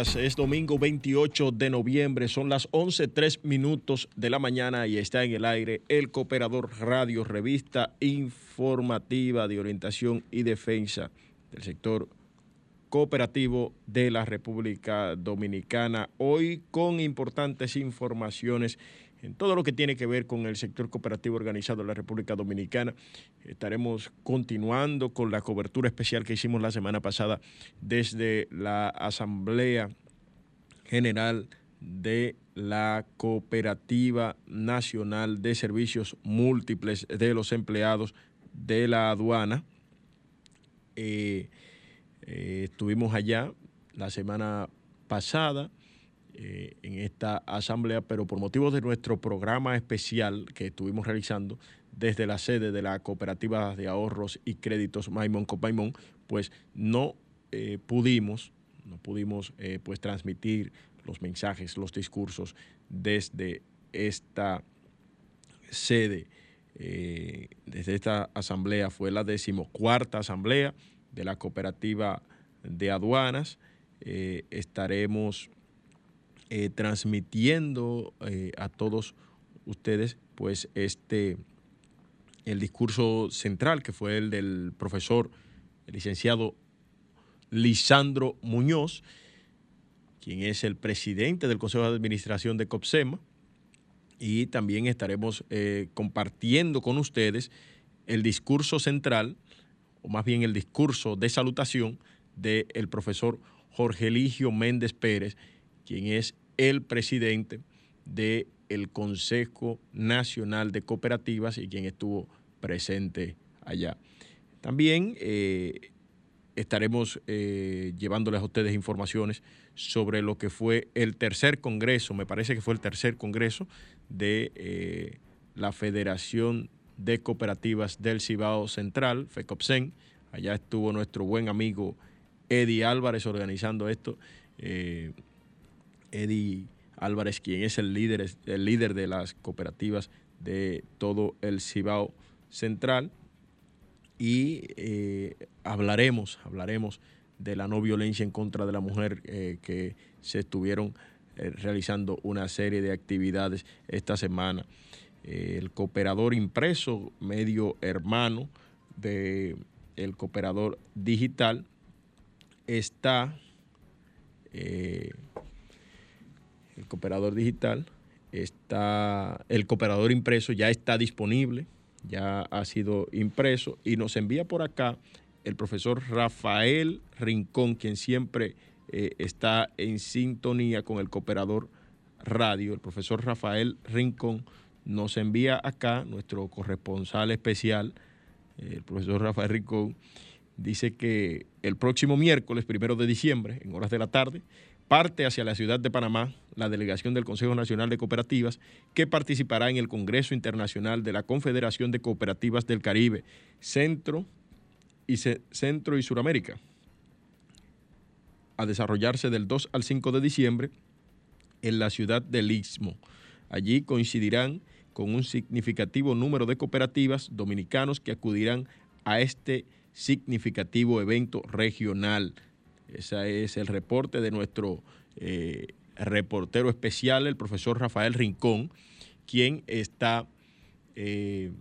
es domingo 28 de noviembre, son las 11.03 minutos de la mañana y está en el aire el Cooperador Radio, revista informativa de orientación y defensa del sector cooperativo de la República Dominicana. Hoy con importantes informaciones en todo lo que tiene que ver con el sector cooperativo organizado en la República Dominicana. Estaremos continuando con la cobertura especial que hicimos la semana pasada desde la Asamblea General de la Cooperativa Nacional de Servicios Múltiples de los Empleados de la Aduana. Eh, eh, estuvimos allá la semana pasada eh, en esta asamblea, pero por motivos de nuestro programa especial que estuvimos realizando desde la sede de la Cooperativa de Ahorros y Créditos Maimón Copaimón, pues no eh, pudimos, no pudimos eh, pues transmitir los mensajes, los discursos desde esta sede, desde esta asamblea, fue la decimocuarta asamblea de la Cooperativa de Aduanas. estaremos eh, transmitiendo eh, a todos ustedes pues este el discurso central que fue el del profesor licenciado Lisandro Muñoz, quien es el presidente del Consejo de Administración de COPSEMA, y también estaremos eh, compartiendo con ustedes el discurso central, o más bien el discurso de salutación del profesor Jorge Eligio Méndez Pérez, quien es el presidente de el Consejo Nacional de Cooperativas y quien estuvo presente allá. También eh, estaremos eh, llevándoles a ustedes informaciones sobre lo que fue el tercer congreso, me parece que fue el tercer congreso de eh, la Federación de Cooperativas del Cibao Central, FECOPSEN. Allá estuvo nuestro buen amigo Eddie Álvarez organizando esto. Eddie Álvarez, quien es el líder, líder de las cooperativas de todo el Cibao Central. Y eh, hablaremos, hablaremos de la no violencia en contra de la mujer eh, que se estuvieron realizando una serie de actividades esta semana. el cooperador impreso, medio hermano del el cooperador digital, está eh, el cooperador digital, está el cooperador impreso ya está disponible, ya ha sido impreso y nos envía por acá el profesor Rafael Rincón, quien siempre eh, está en sintonía con el cooperador radio, el profesor Rafael Rincón, nos envía acá nuestro corresponsal especial, eh, el profesor Rafael Rincón, dice que el próximo miércoles, primero de diciembre, en horas de la tarde, parte hacia la ciudad de Panamá la delegación del Consejo Nacional de Cooperativas que participará en el Congreso Internacional de la Confederación de Cooperativas del Caribe, Centro y, Centro y Suramérica, a desarrollarse del 2 al 5 de diciembre en la ciudad del Istmo. Allí coincidirán con un significativo número de cooperativas dominicanos que acudirán a este significativo evento regional. Ese es el reporte de nuestro eh, reportero especial, el profesor Rafael Rincón, quien está, eh,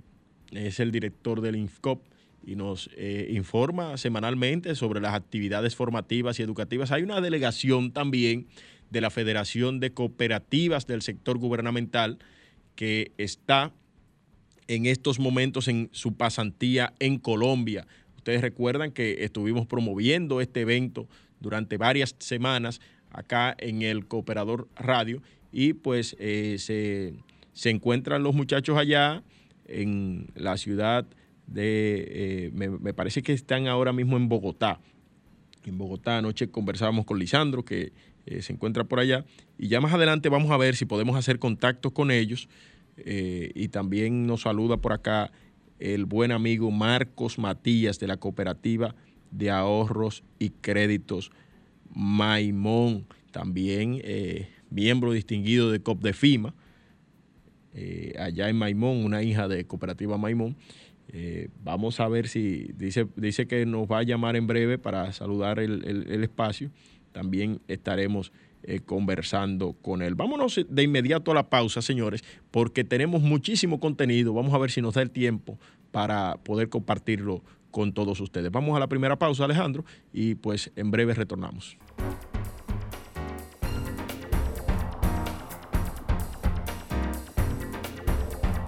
es el director del INFCOP y nos eh, informa semanalmente sobre las actividades formativas y educativas. Hay una delegación también de la Federación de Cooperativas del Sector Gubernamental que está en estos momentos en su pasantía en Colombia. Ustedes recuerdan que estuvimos promoviendo este evento durante varias semanas acá en el Cooperador Radio y pues eh, se, encuentran los muchachos allá en la ciudad de, eh, me, parece que están ahora mismo en Bogotá. En Bogotá anoche conversábamos con Lisandro que eh, se encuentra por allá y ya más adelante vamos a ver si podemos hacer contactos con ellos y también nos saluda por acá el buen amigo Marcos Matías de la Cooperativa de Ahorros y Créditos Maimón, también eh, miembro distinguido de COP de FIMA, eh, allá en Maimón, una hija de Cooperativa Maimón. Eh, vamos a ver si dice, dice que nos va a llamar en breve para saludar el, espacio. También estaremos conversando con él. Vámonos de inmediato a la pausa, señores, porque tenemos muchísimo contenido. Vamos a ver si nos da el tiempo para poder compartirlo con todos ustedes. Vamos a la primera pausa, Alejandro, y pues en breve retornamos.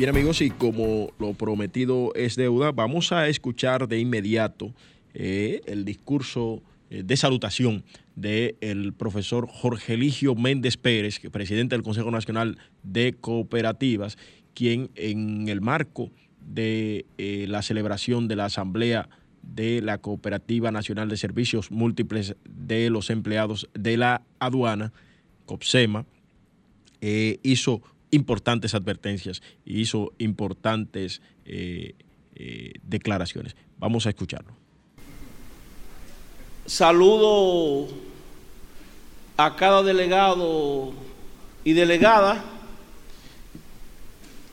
Bien amigos, y como lo prometido es deuda, vamos a escuchar de inmediato eh, el discurso eh, de salutación del profesor Jorge Eligio Méndez Pérez, presidente del Consejo Nacional de Cooperativas, quien en el marco de eh, la celebración de la Asamblea de la Cooperativa Nacional de Servicios Múltiples de los Empleados de la Aduana, COPSEMA, hizo importantes advertencias y hizo importantes eh, eh, declaraciones. Vamos a escucharlo. Saludo a cada delegado y delegada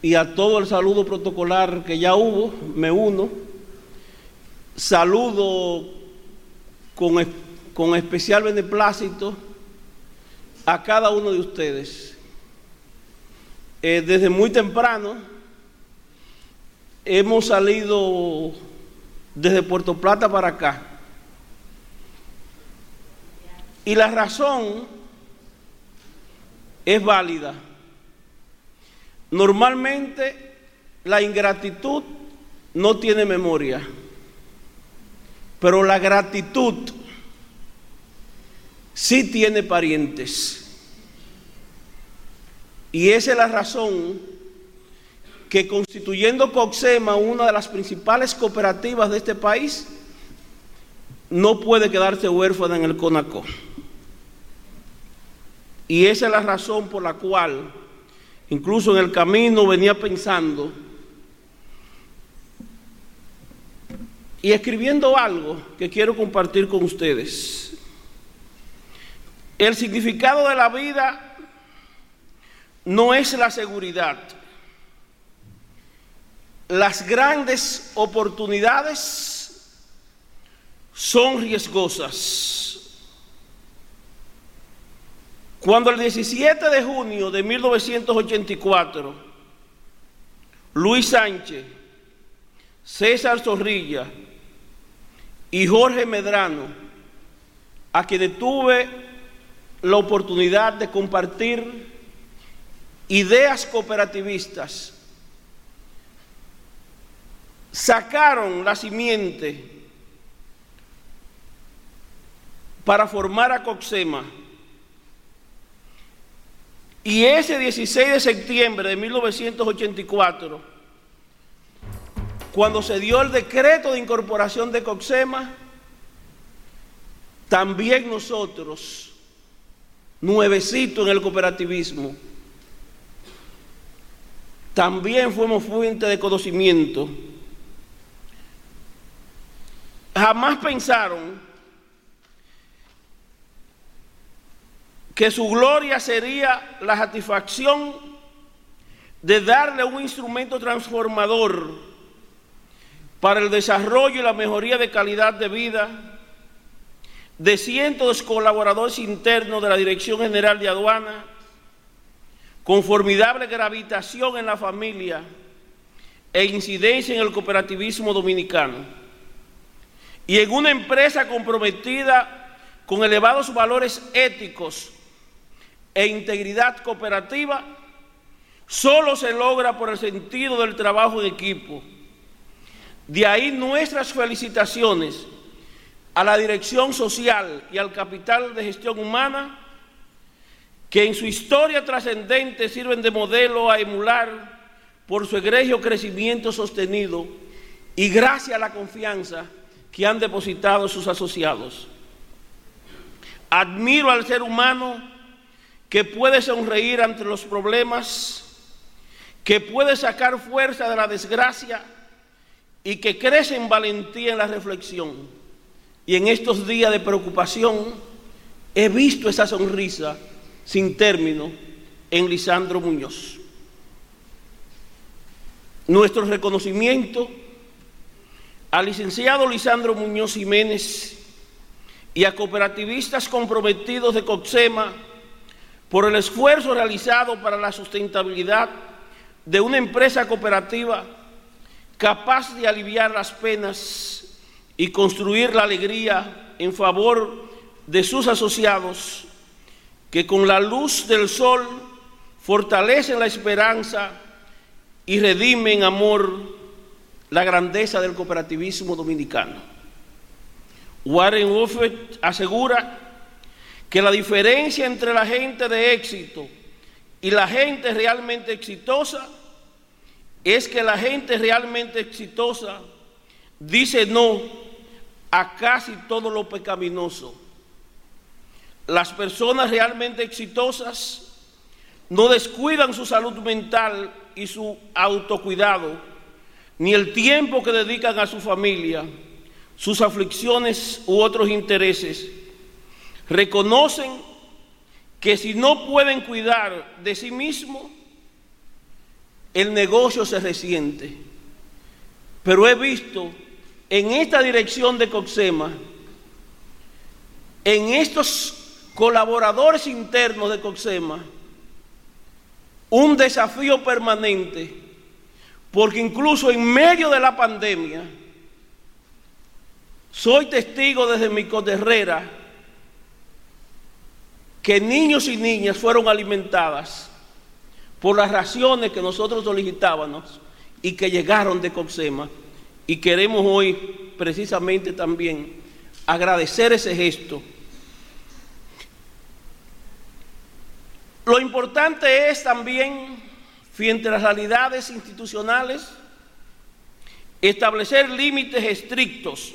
y a todo el saludo protocolar que ya hubo, me uno. Saludo con, con especial beneplácito a cada uno de ustedes eh, desde muy temprano hemos salido desde Puerto Plata para acá. Y la razón es válida. Normalmente la ingratitud no tiene memoria, pero la gratitud sí tiene parientes. Y esa es la razón que constituyendo Coxema una de las principales cooperativas de este país, no puede quedarse huérfana en el CONACO. Y esa es la razón por la cual, incluso en el camino venía pensando y escribiendo algo que quiero compartir con ustedes. El significado de la vida no es la seguridad. Las grandes oportunidades son riesgosas. Cuando el 17 de junio de 1984, Luis Sánchez, César Zorrilla y Jorge Medrano, a quienes tuve la oportunidad de compartir ideas cooperativistas, sacaron la simiente para formar a Coxema. Y ese 16 de septiembre de 1984, cuando se dio el decreto de incorporación de Coxema, también nosotros, nuevecito en el cooperativismo, también fuimos fuente de conocimiento. Jamás pensaron que su gloria sería la satisfacción de darle un instrumento transformador para el desarrollo y la mejoría de calidad de vida de cientos de colaboradores internos de la Dirección General de Aduana, con formidable gravitación en la familia e incidencia en el cooperativismo dominicano, y en una empresa comprometida con elevados valores éticos e integridad cooperativa solo se logra por el sentido del trabajo en equipo. De ahí nuestras felicitaciones a la dirección social y al capital de gestión humana que en su historia trascendente sirven de modelo a emular por su egregio crecimiento sostenido y gracias a la confianza que han depositado sus asociados. Admiro al ser humano que puede sonreír ante los problemas, que puede sacar fuerza de la desgracia y que crece en valentía en la reflexión. Y en estos días de preocupación he visto esa sonrisa sin término en Lisandro Muñoz. Nuestro reconocimiento al licenciado Lisandro Muñoz Jiménez y a cooperativistas comprometidos de COXEMA por el esfuerzo realizado para la sustentabilidad de una empresa cooperativa capaz de aliviar las penas y construir la alegría en favor de sus asociados, que con la luz del sol fortalecen la esperanza y redimen amor la grandeza del cooperativismo dominicano. Warren Buffett asegura que la diferencia entre la gente de éxito y la gente realmente exitosa es que la gente realmente exitosa dice no a casi todo lo pecaminoso. Las personas realmente exitosas no descuidan su salud mental y su autocuidado, ni el tiempo que dedican a su familia, sus aflicciones u otros intereses reconocen que si no pueden cuidar de sí mismos, el negocio se resiente. Pero he visto en esta dirección de Coxema, en estos colaboradores internos de Coxema, un desafío permanente porque incluso en medio de la pandemia, soy testigo desde mi coterrera que niños y niñas fueron alimentadas por las raciones que nosotros solicitábamos y que llegaron de Coxema. Y queremos hoy precisamente también agradecer ese gesto. Lo importante es también, frente a las realidades institucionales, establecer límites estrictos,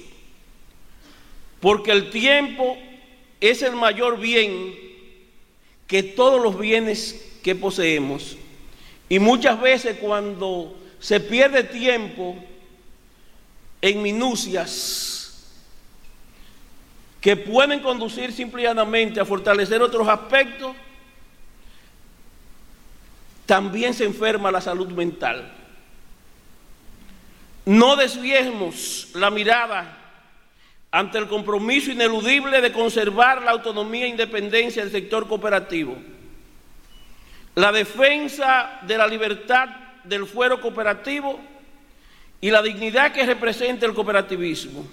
porque el tiempo es el mayor bien que todos los bienes que poseemos. Y muchas veces cuando se pierde tiempo en minucias que pueden conducir simplemente a fortalecer otros aspectos, también se enferma la salud mental. No desviemos la mirada ante el compromiso ineludible de conservar la autonomía e independencia del sector cooperativo, la defensa de la libertad del fuero cooperativo y la dignidad que representa el cooperativismo,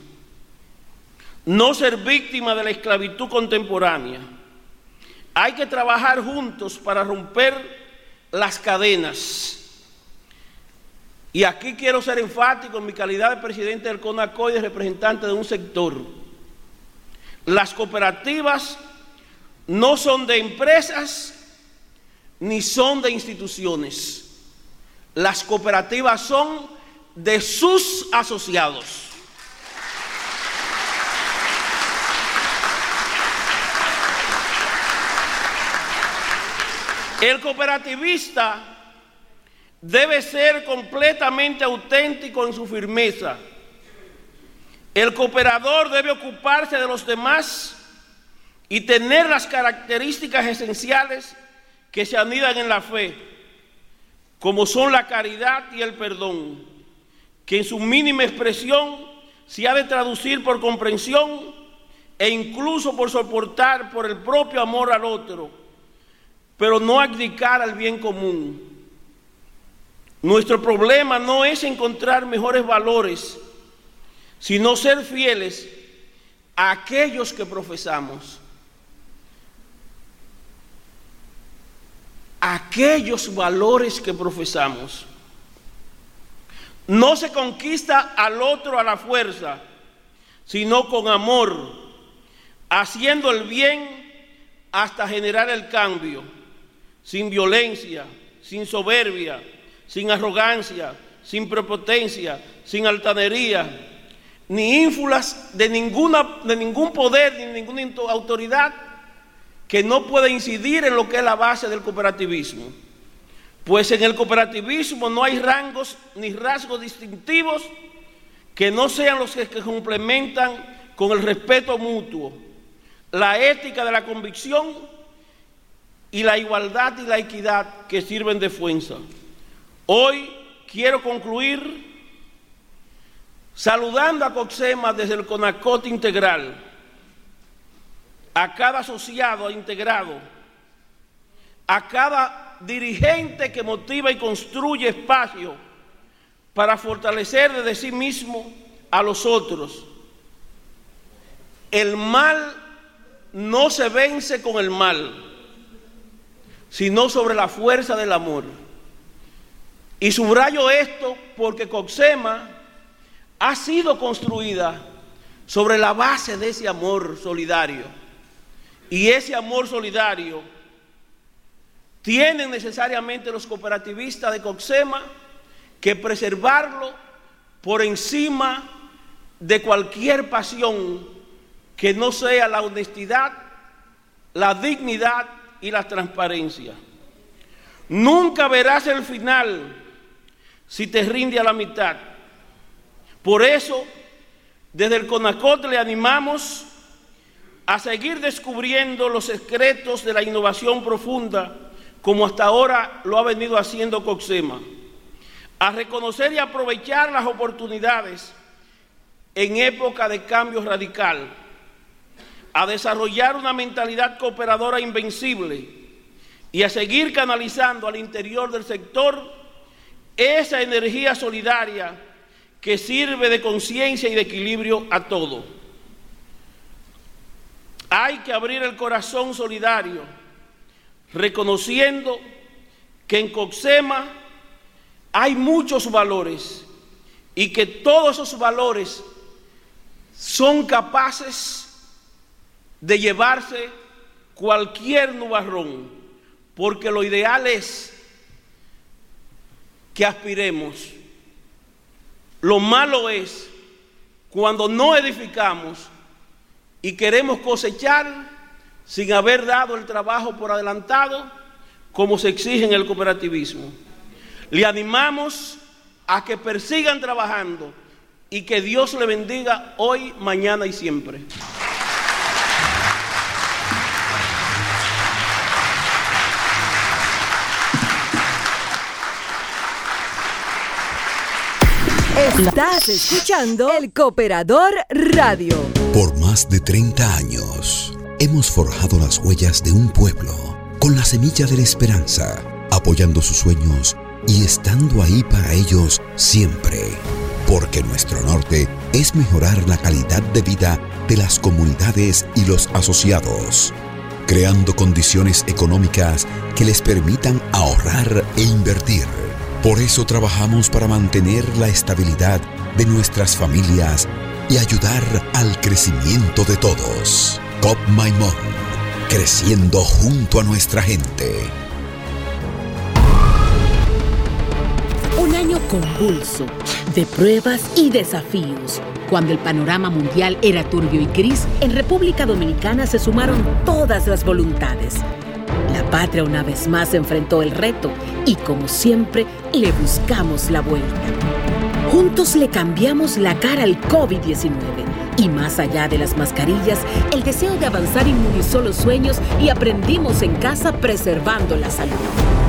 no ser víctima de la esclavitud contemporánea. Hay que trabajar juntos para romper las cadenas y aquí quiero ser enfático en mi calidad de presidente del CONACOI y representante de un sector. Las cooperativas no son de empresas ni son de instituciones. Las cooperativas son de sus asociados. El cooperativista debe ser completamente auténtico en su firmeza. El cooperador debe ocuparse de los demás y tener las características esenciales que se anidan en la fe, como son la caridad y el perdón, que en su mínima expresión se ha de traducir por comprensión e incluso por soportar por el propio amor al otro, pero no abdicar al bien común. Nuestro problema no es encontrar mejores valores, sino ser fieles a aquellos que profesamos. Aquellos valores que profesamos. No se conquista al otro a la fuerza, sino con amor, haciendo el bien hasta generar el cambio, sin violencia, sin soberbia, sin arrogancia, sin prepotencia, sin altanería, ni ínfulas de, ninguna, de ningún poder ni ninguna autoridad que no pueda incidir en lo que es la base del cooperativismo. Pues en el cooperativismo no hay rangos ni rasgos distintivos que no sean los que complementan con el respeto mutuo, la ética de la convicción y la igualdad y la equidad que sirven de fuerza. Hoy quiero concluir saludando a Coxema desde el CONACOT integral, a cada asociado integrado, a cada dirigente que motiva y construye espacio para fortalecer desde sí mismo a los otros. El mal no se vence con el mal, sino sobre la fuerza del amor. Y subrayo esto porque Coxema ha sido construida sobre la base de ese amor solidario. Y ese amor solidario tienen necesariamente los cooperativistas de Coxema que preservarlo por encima de cualquier pasión que no sea la honestidad, la dignidad y la transparencia. Nunca verás el final si te rinde a la mitad. Por eso, desde el CONACOT le animamos a seguir descubriendo los secretos de la innovación profunda, como hasta ahora lo ha venido haciendo Coxema, a reconocer y aprovechar las oportunidades en época de cambio radical, a desarrollar una mentalidad cooperadora invencible y a seguir canalizando al interior del sector esa energía solidaria que sirve de conciencia y de equilibrio a todo. Hay que abrir el corazón solidario, reconociendo que en Coxema hay muchos valores y que todos esos valores son capaces de llevarse cualquier nubarrón, porque lo ideal es que aspiremos. Lo malo es cuando no edificamos y queremos cosechar sin haber dado el trabajo por adelantado como se exige en el cooperativismo. Le animamos a que persigan trabajando y que Dios le bendiga hoy, mañana y siempre. Estás escuchando El Cooperador Radio. Por más de 30 años, hemos forjado las huellas de un pueblo con la semilla de la esperanza, apoyando sus sueños y estando ahí para ellos siempre. Porque nuestro norte es mejorar la calidad de vida de las comunidades y los asociados, creando condiciones económicas que les permitan ahorrar e invertir por eso trabajamos para mantener la estabilidad de nuestras familias y ayudar al crecimiento de todos. COP Maimón, creciendo junto a nuestra gente. Un año convulso, de pruebas y desafíos. Cuando el panorama mundial era turbio y gris, en República Dominicana se sumaron todas las voluntades la patria una vez más enfrentó el reto y como siempre le buscamos la vuelta. Juntos le cambiamos la cara al COVID-19 y más allá de las mascarillas, el deseo de avanzar inmunizó los sueños y aprendimos en casa preservando la salud.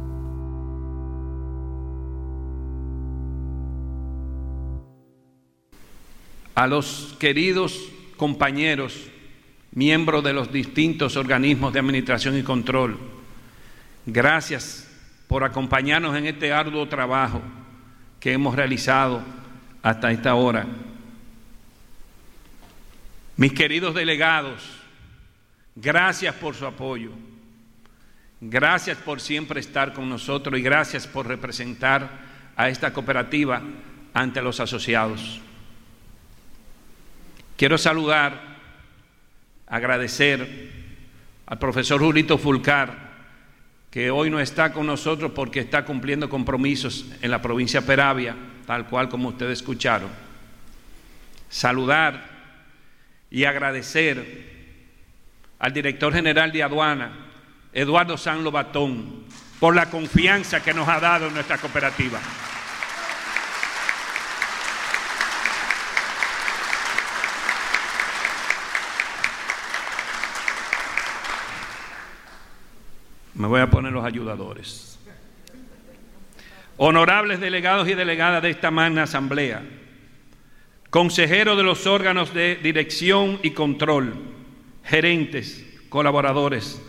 A los queridos compañeros, miembros de los distintos organismos de administración y control, gracias por acompañarnos en este arduo trabajo que hemos realizado hasta esta hora. Mis queridos delegados, gracias por su apoyo, gracias por siempre estar con nosotros y gracias por representar a esta cooperativa ante los asociados. Quiero saludar, agradecer al profesor Julito Fulcar, que hoy no está con nosotros porque está cumpliendo compromisos en la provincia de Peravia, tal cual como ustedes escucharon. Saludar y agradecer al director general de aduana, Eduardo San Lobatón, por la confianza que nos ha dado en nuestra cooperativa. Me voy a poner los ayudadores. Honorables delegados y delegadas de esta magna asamblea, consejeros de los órganos de dirección y control, gerentes, colaboradores,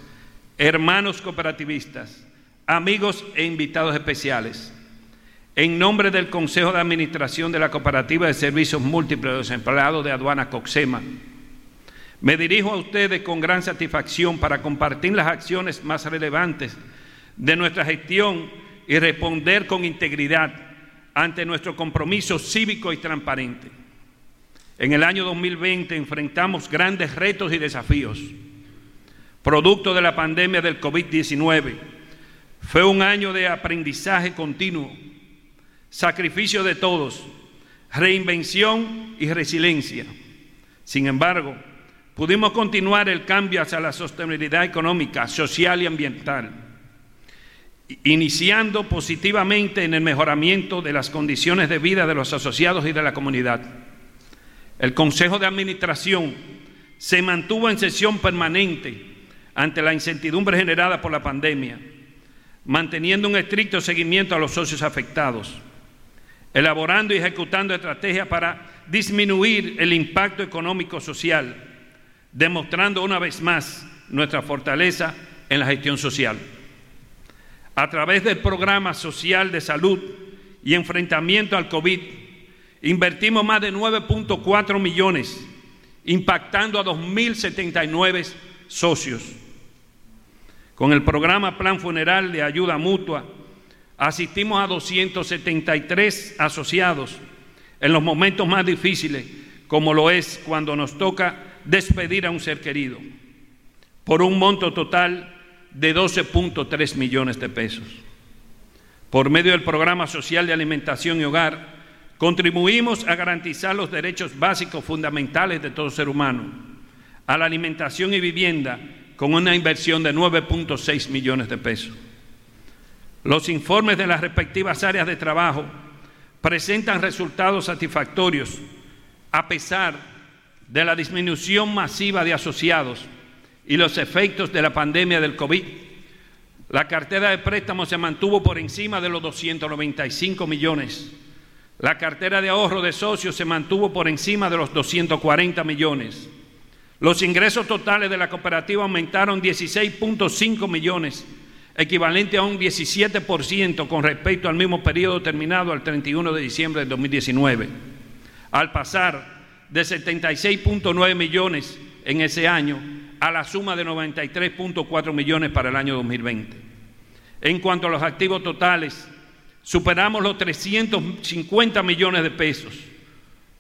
hermanos cooperativistas, amigos e invitados especiales. En nombre del Consejo de Administración de la Cooperativa de Servicios Múltiples de los Empleados de Aduana Coxema, me dirijo a ustedes con gran satisfacción para compartir las acciones más relevantes de nuestra gestión y responder con integridad ante nuestro compromiso cívico y transparente. En el año 2020 enfrentamos grandes retos y desafíos. Producto de la pandemia del COVID-19, fue un año de aprendizaje continuo, sacrificio de todos, reinvención y resiliencia. Sin embargo, pudimos continuar el cambio hacia la sostenibilidad económica, social y ambiental, iniciando positivamente en el mejoramiento de las condiciones de vida de los asociados y de la comunidad. El Consejo de Administración se mantuvo en sesión permanente ante la incertidumbre generada por la pandemia, manteniendo un estricto seguimiento a los socios afectados, elaborando y ejecutando estrategias para disminuir el impacto económico social, demostrando una vez más nuestra fortaleza en la gestión social. A través del programa social de salud y enfrentamiento al COVID, invertimos más de 9.4 millones, impactando a 2.079 socios. Con el programa Plan Funeral de Ayuda Mutua, asistimos a 273 asociados en los momentos más difíciles, como lo es cuando nos toca despedir a un ser querido, por un monto total de 12.3 millones de pesos. Por medio del programa social de alimentación y hogar, contribuimos a garantizar los derechos básicos fundamentales de todo ser humano, a la alimentación y vivienda, con una inversión de 9.6 millones de pesos. Los informes de las respectivas áreas de trabajo presentan resultados satisfactorios a pesar de la disminución masiva de asociados y los efectos de la pandemia del COVID. La cartera de préstamos se mantuvo por encima de los 295 millones. La cartera de ahorro de socios se mantuvo por encima de los 240 millones. Los ingresos totales de la cooperativa aumentaron 16.5 millones, equivalente a un 17% con respecto al mismo periodo terminado al 31 de diciembre de 2019, al pasar de 76.9 millones en ese año a la suma de 93.4 millones para el año 2020. En cuanto a los activos totales, superamos los 350 millones de pesos.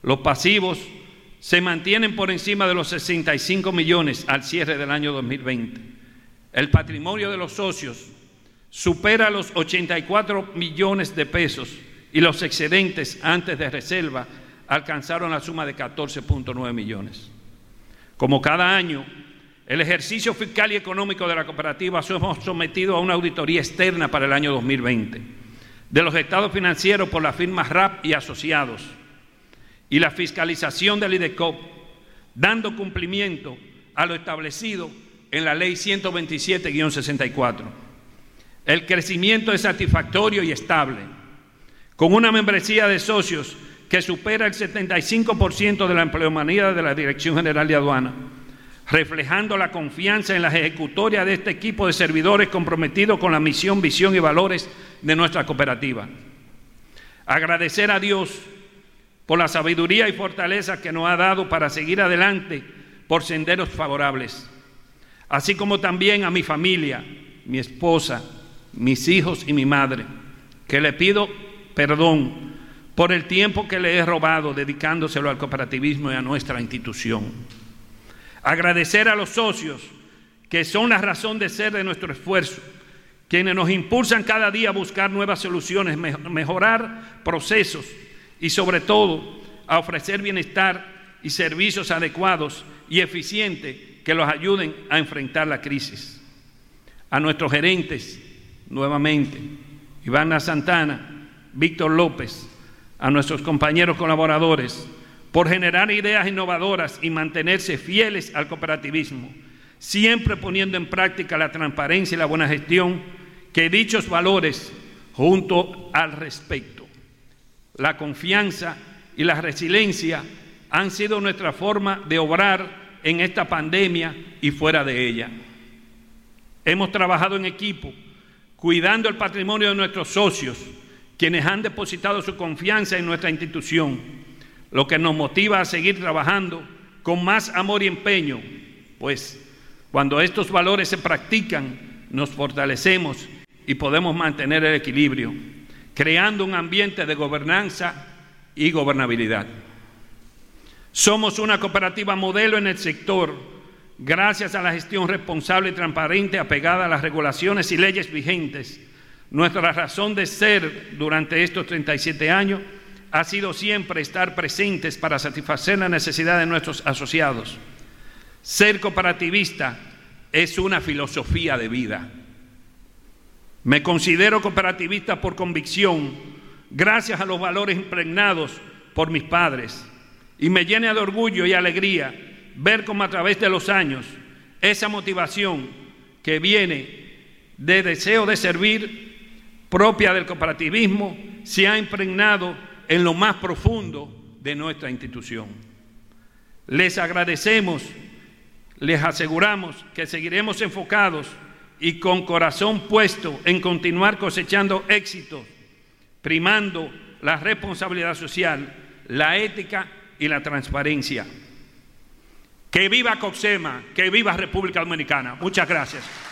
Los pasivos se mantienen por encima de los 65 millones al cierre del año 2020. El patrimonio de los socios supera los 84 millones de pesos y los excedentes antes de reserva alcanzaron la suma de 14.9 millones. Como cada año, el ejercicio fiscal y económico de la cooperativa somos sometido a una auditoría externa para el año 2020 de los estados financieros por la firma RAP y asociados y la fiscalización del IDECOP, dando cumplimiento a lo establecido en la ley 127-64. El crecimiento es satisfactorio y estable, con una membresía de socios que supera el 75% de la empleomanía de la Dirección General de Aduana, reflejando la confianza en la ejecutoria de este equipo de servidores comprometidos con la misión, visión y valores de nuestra cooperativa. Agradecer a Dios por la sabiduría y fortaleza que nos ha dado para seguir adelante por senderos favorables, así como también a mi familia, mi esposa, mis hijos y mi madre, que le pido perdón por el tiempo que le he robado dedicándoselo al cooperativismo y a nuestra institución. Agradecer a los socios que son la razón de ser de nuestro esfuerzo, quienes nos impulsan cada día a buscar nuevas soluciones, mejorar procesos y sobre todo a ofrecer bienestar y servicios adecuados y eficientes que los ayuden a enfrentar la crisis. A nuestros gerentes, nuevamente, Ivana Santana, Víctor López, a nuestros compañeros colaboradores, por generar ideas innovadoras y mantenerse fieles al cooperativismo, siempre poniendo en práctica la transparencia y la buena gestión, que dichos valores, junto al respeto, la confianza y la resiliencia han sido nuestra forma de obrar en esta pandemia y fuera de ella. Hemos trabajado en equipo, cuidando el patrimonio de nuestros socios, quienes han depositado su confianza en nuestra institución, lo que nos motiva a seguir trabajando con más amor y empeño, pues cuando estos valores se practican, nos fortalecemos y podemos mantener el equilibrio creando un ambiente de gobernanza y gobernabilidad. Somos una cooperativa modelo en el sector gracias a la gestión responsable y transparente apegada a las regulaciones y leyes vigentes. Nuestra razón de ser durante estos 37 años ha sido siempre estar presentes para satisfacer la necesidad de nuestros asociados. Ser cooperativista es una filosofía de vida. Me considero cooperativista por convicción, gracias a los valores impregnados por mis padres Y me llena de orgullo y alegría ver cómo a través de los años esa motivación que viene de deseo de servir propia del cooperativismo se ha impregnado en lo más profundo de nuestra institución. Les agradecemos, les aseguramos que seguiremos enfocados y con corazón puesto en continuar cosechando éxitos, primando la responsabilidad social, la ética y la transparencia. Que viva Coxema, que viva República Dominicana. Muchas gracias.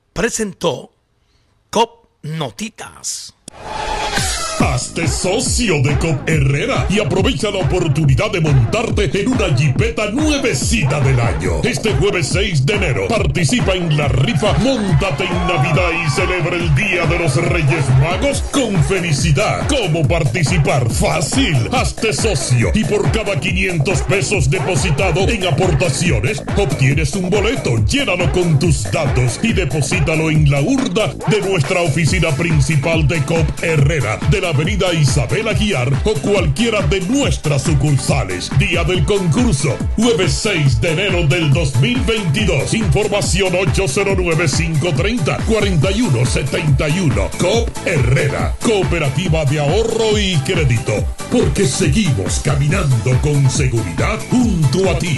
presentó COP Notitas. Hazte socio de COP Herrera y aprovecha la oportunidad de montarte en una jipeta nuevecita del año. Este jueves 6 de enero participa en la rifa Móntate en Navidad y celebra el Día de los Reyes Magos con felicidad. ¿Cómo participar? Fácil. Hazte socio y por cada 500 pesos depositado en aportaciones obtienes un boleto. Llénalo con tus datos y deposítalo en la urna de nuestra oficina principal de COP Herrera de la avenida Isabel Aguiar o cualquiera de nuestras sucursales. Día del concurso, jueves 6 de enero del 2022. Información 809-530-4171. COP Herrera, Cooperativa de Ahorro y Crédito. Porque seguimos caminando con seguridad junto a ti.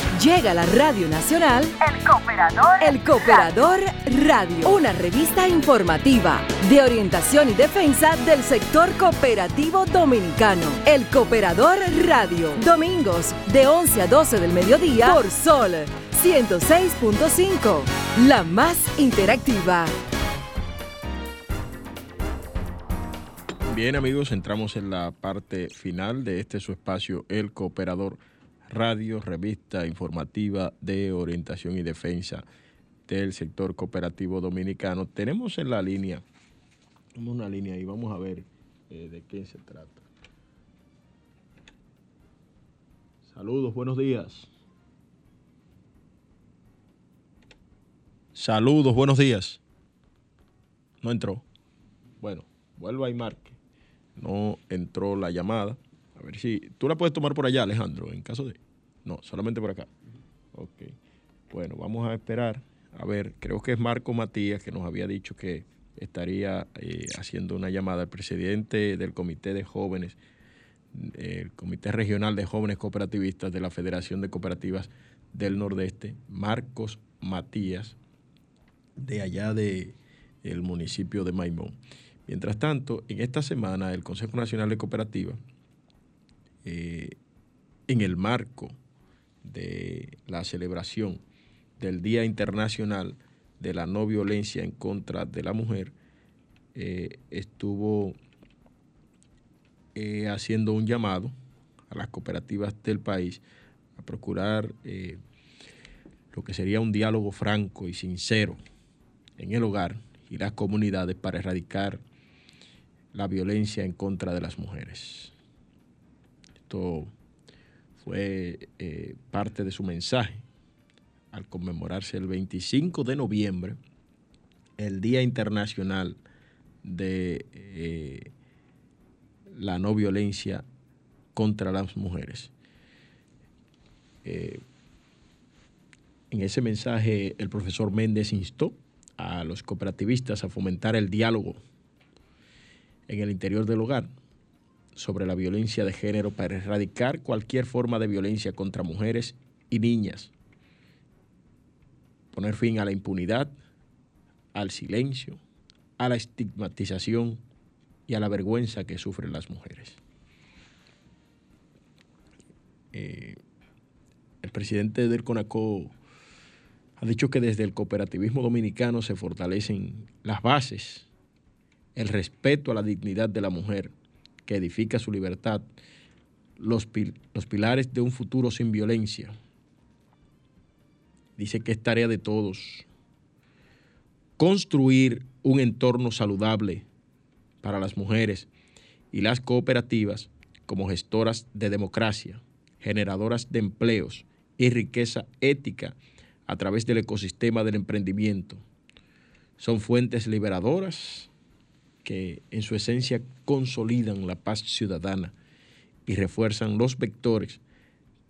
Llega a la Radio Nacional El Cooperador. El Cooperador Radio, una revista informativa de orientación y defensa del sector cooperativo dominicano. El Cooperador Radio, domingos de 11 a 12 del mediodía por Sol 106.5, la más interactiva. Bien amigos, entramos en la parte final de este su espacio, El Cooperador Radio, revista informativa de orientación y defensa del sector cooperativo dominicano. Tenemos en la línea, tenemos una línea y vamos a ver eh, de qué se trata. Saludos, buenos días. Saludos, buenos días. No entró. Bueno, vuelva y marque. No entró la llamada. A ver si. Tú la puedes tomar por allá, Alejandro, en caso de. No, solamente por acá. Ok. Bueno, vamos a esperar. A ver, creo que es Marco Matías que nos había dicho que estaría eh, haciendo una llamada al presidente del Comité de Jóvenes, el Comité Regional de Jóvenes Cooperativistas de la Federación de Cooperativas del Nordeste, Marcos Matías, de allá de el municipio de Maimón. Mientras tanto, en esta semana el Consejo Nacional de Cooperativas, eh, en el marco de la celebración del Día Internacional de la No Violencia en contra de la Mujer, eh, estuvo eh, haciendo un llamado a las cooperativas del país a procurar lo que sería un diálogo franco y sincero en el hogar y las comunidades para erradicar la violencia en contra de las mujeres. Esto fue eh, parte de su mensaje al conmemorarse el 25 de noviembre, el Día Internacional de eh, la No Violencia contra las Mujeres. Eh, en ese mensaje el profesor Méndez instó a los cooperativistas a fomentar el diálogo en el interior del hogar sobre la violencia de género para erradicar cualquier forma de violencia contra mujeres y niñas, poner fin a la impunidad, al silencio, a la estigmatización y a la vergüenza que sufren las mujeres. Eh, el presidente del CONACO ha dicho que desde el cooperativismo dominicano se fortalecen las bases, el respeto a la dignidad de la mujer, que edifica su libertad, los, los pilares de un futuro sin violencia. Dice que es tarea de todos construir un entorno saludable para las mujeres y las cooperativas como gestoras de democracia, generadoras de empleos y riqueza ética a través del ecosistema del emprendimiento. Son fuentes liberadoras que en su esencia consolidan la paz ciudadana y refuerzan los vectores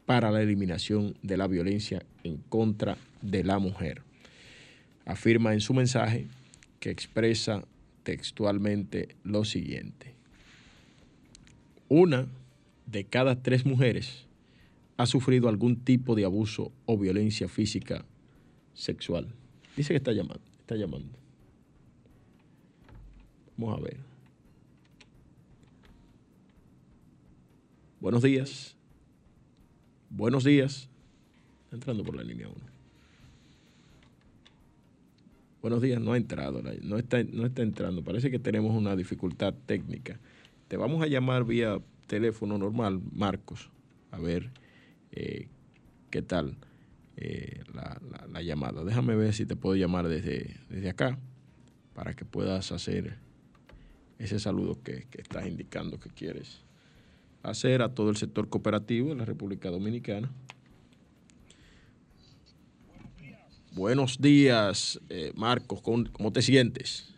para la eliminación de la violencia en contra de la mujer. Afirma en su mensaje que expresa textualmente lo siguiente. Una de cada tres mujeres ha sufrido algún tipo de abuso o violencia física sexual. Dice que está llamando, está llamando. Vamos a ver. Buenos días. Buenos días. Entrando por la línea 1. Buenos días, no ha entrado, no está, no está entrando. Parece que tenemos una dificultad técnica. Te vamos a llamar vía teléfono normal, Marcos, a ver eh, qué tal eh, la, la, llamada. Déjame ver si te puedo llamar desde, desde acá para que puedas hacer ese saludo que, que estás indicando que quieres hacer a todo el sector cooperativo de la República Dominicana. Buenos días, eh, Marcos, ¿cómo te sientes?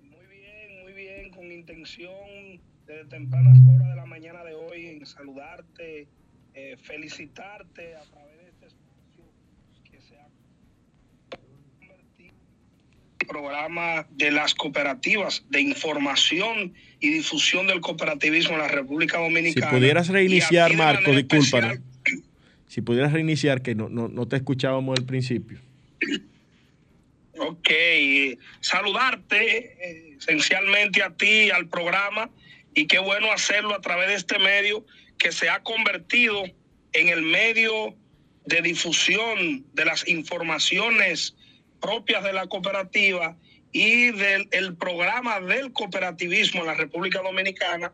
Muy bien, muy bien, con intención desde tempranas horas de la mañana de hoy en saludarte, eh, felicitarte a través programa de las cooperativas de información y difusión del cooperativismo en la República Dominicana. Si pudieras reiniciar, Marcos, discúlpanos. si pudieras reiniciar, que no, no, no te escuchábamos al principio. Ok, saludarte eh, esencialmente a ti, al programa, y qué bueno hacerlo a través de este medio que se ha convertido en el medio de difusión de las informaciones propias de la cooperativa y del el programa del cooperativismo en la República Dominicana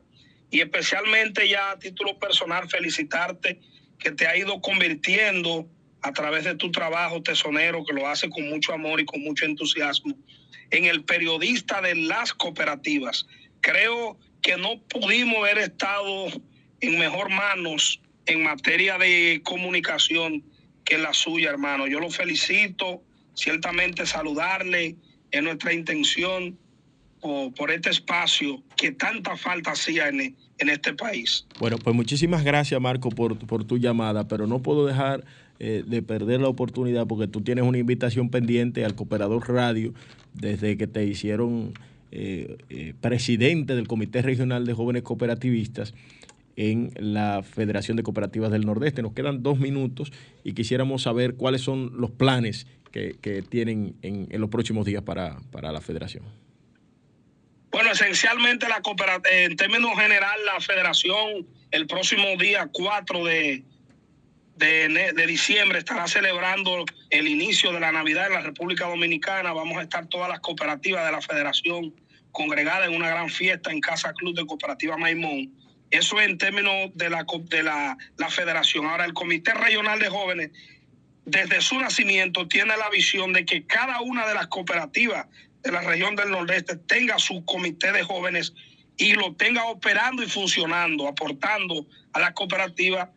y especialmente ya a título personal felicitarte que te ha ido convirtiendo a través de tu trabajo tesonero, que lo hace con mucho amor y con mucho entusiasmo, en el periodista de las cooperativas. Creo que no pudimos haber estado en mejor manos en materia de comunicación que la suya, hermano. Yo lo felicito, ciertamente saludarle, es nuestra intención por, por este espacio que tanta falta hacía en, en, este país. Bueno, pues muchísimas gracias, Marco, por, por tu llamada, pero no puedo dejar eh, de perder la oportunidad porque tú tienes una invitación pendiente al Cooperador Radio desde que te hicieron eh, eh, presidente del Comité Regional de Jóvenes Cooperativistas en la Federación de Cooperativas del Nordeste. Nos quedan dos minutos y quisiéramos saber cuáles son los planes que, que tienen en, los próximos días para, para, la federación. Bueno, esencialmente la en términos general, la federación el próximo día 4 de, de, de, diciembre estará celebrando el inicio de la Navidad en la República Dominicana. Vamos a estar todas las cooperativas de la federación congregadas en una gran fiesta en Casa Club de Cooperativa Maimón. Eso en términos de la, de la, la federación. Ahora, el Comité Regional de Jóvenes, desde su nacimiento, tiene la visión de que cada una de las cooperativas de la región del Nordeste tenga su comité de jóvenes y lo tenga operando y funcionando, aportando a la cooperativa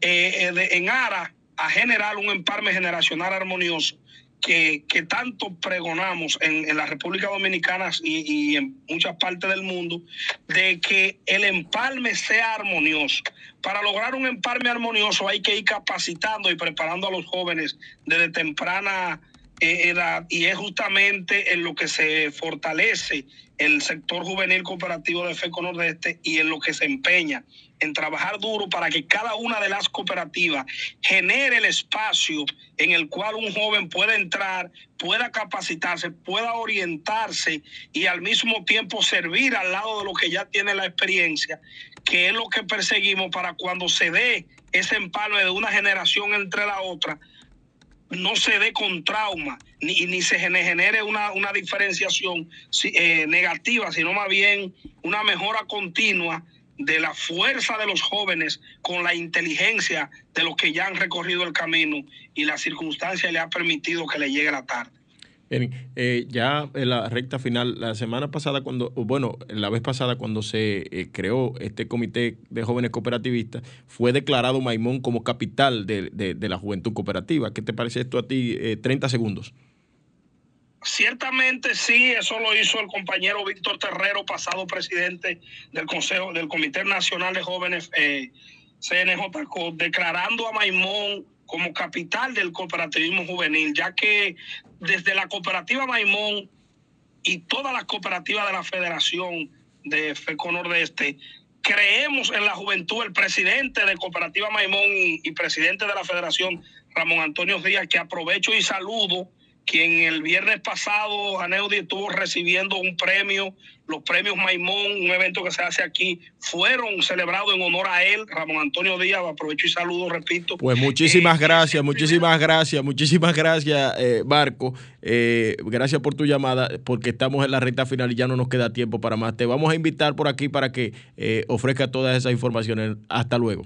eh, de, en aras a generar un emparme generacional armonioso que, que tanto pregonamos en, la República Dominicana y, y, en muchas partes del mundo, de que el empalme sea armonioso. Para lograr un empalme armonioso hay que ir capacitando y preparando a los jóvenes desde temprana eh, edad y es justamente en lo que se fortalece el sector juvenil cooperativo de FECO Nordeste y en lo que se empeña en trabajar duro para que cada una de las cooperativas genere el espacio en el cual un joven pueda entrar, pueda capacitarse, pueda orientarse y al mismo tiempo servir al lado de lo que ya tiene la experiencia, que es lo que perseguimos para cuando se dé ese empalme de una generación entre la otra, no se dé con trauma, ni, ni se genere una, una diferenciación eh, negativa, sino más bien una mejora continua de la fuerza de los jóvenes con la inteligencia de los que ya han recorrido el camino y la circunstancia le ha permitido que le llegue la tarde. Eh, ya en la recta final, la semana pasada, cuando, bueno, la vez pasada cuando se eh, creó este comité de jóvenes cooperativistas, fue declarado Maimón como capital de, de, de la juventud cooperativa. ¿Qué te parece esto a ti? Eh, 30 segundos. Ciertamente sí, eso lo hizo el compañero Víctor Terrero, pasado presidente del Consejo del Comité Nacional de Jóvenes eh, CNJCO, declarando a Maimón como capital del cooperativismo juvenil, ya que desde la cooperativa Maimón y todas las cooperativas de la Federación de FECO Nordeste, creemos en la juventud. El presidente de Cooperativa Maimón y, y presidente de la Federación, Ramón Antonio Díaz, que aprovecho y saludo quien el viernes pasado, Aneudi, estuvo recibiendo un premio, los premios Maimón, un evento que se hace aquí, fueron celebrados en honor a él, Ramón Antonio Díaz, aprovecho y saludo, repito. Pues muchísimas eh, gracias, muchísimas gracias, muchísimas gracias, eh, Marco, eh, gracias por tu llamada, porque estamos en la recta final y ya no nos queda tiempo para más. Te vamos a invitar por aquí para que eh, ofrezca todas esas informaciones. Hasta luego.